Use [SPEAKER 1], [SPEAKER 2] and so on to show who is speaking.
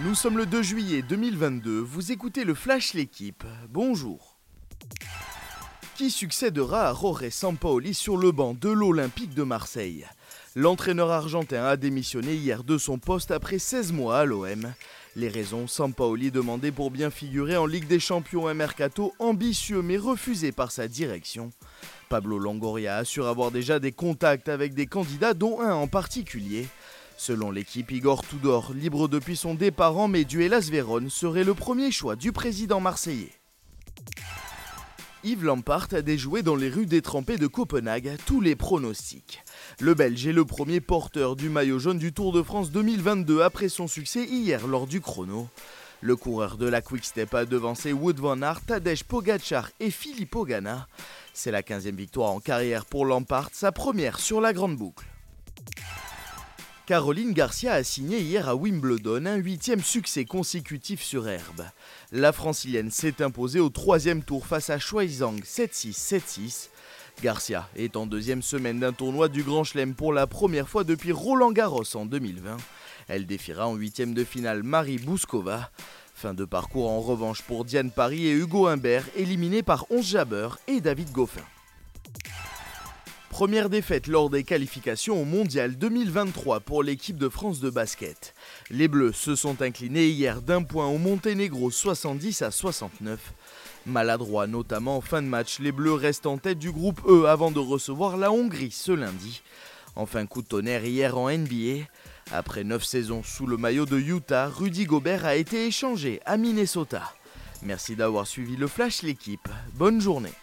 [SPEAKER 1] Nous sommes le 2 juillet 2022, vous écoutez le Flash L'équipe, bonjour. Qui succédera à Roré Sampaoli sur le banc de l'Olympique de Marseille? L'entraîneur argentin a démissionné hier de son poste après 16 mois à l'OM. Les raisons, Sampaoli demandait pour bien figurer en Ligue des Champions un mercato ambitieux mais refusé par sa direction. Pablo Longoria assure avoir déjà des contacts avec des candidats dont un en particulier. Selon l'équipe, Igor Tudor, libre depuis son départ en mai du Vérone, serait le premier choix du président marseillais. Yves Lampart a déjoué dans les rues détrempées de Copenhague tous les pronostics. Le Belge est le premier porteur du maillot jaune du Tour de France 2022 après son succès hier lors du chrono. Le coureur de la Quick-Step a devancé Wood van Aert, Tadej Pogacar et Filippo Ganna. C'est la 15e victoire en carrière pour Lampart, sa première sur la grande boucle. Caroline Garcia a signé hier à Wimbledon un huitième succès consécutif sur herbe. La francilienne s'est imposée au troisième tour face à Zhang 7-6, 7-6. Garcia est en deuxième semaine d'un tournoi du Grand Chelem pour la première fois depuis Roland Garros en 2020. Elle défiera en huitième de finale Marie Bouskova. Fin de parcours en revanche pour Diane Paris et Hugo Humbert, éliminés par 11 Jabber et David Goffin. Première défaite lors des qualifications au Mondial 2023 pour l'équipe de France de basket. Les Bleus se sont inclinés hier d'un point au Monténégro 70 à 69. Maladroit notamment en fin de match, les Bleus restent en tête du groupe E avant de recevoir la Hongrie ce lundi. Enfin coup de tonnerre hier en NBA. Après 9 saisons sous le maillot de Utah, Rudy Gobert a été échangé à Minnesota. Merci d'avoir suivi le Flash l'équipe. Bonne journée.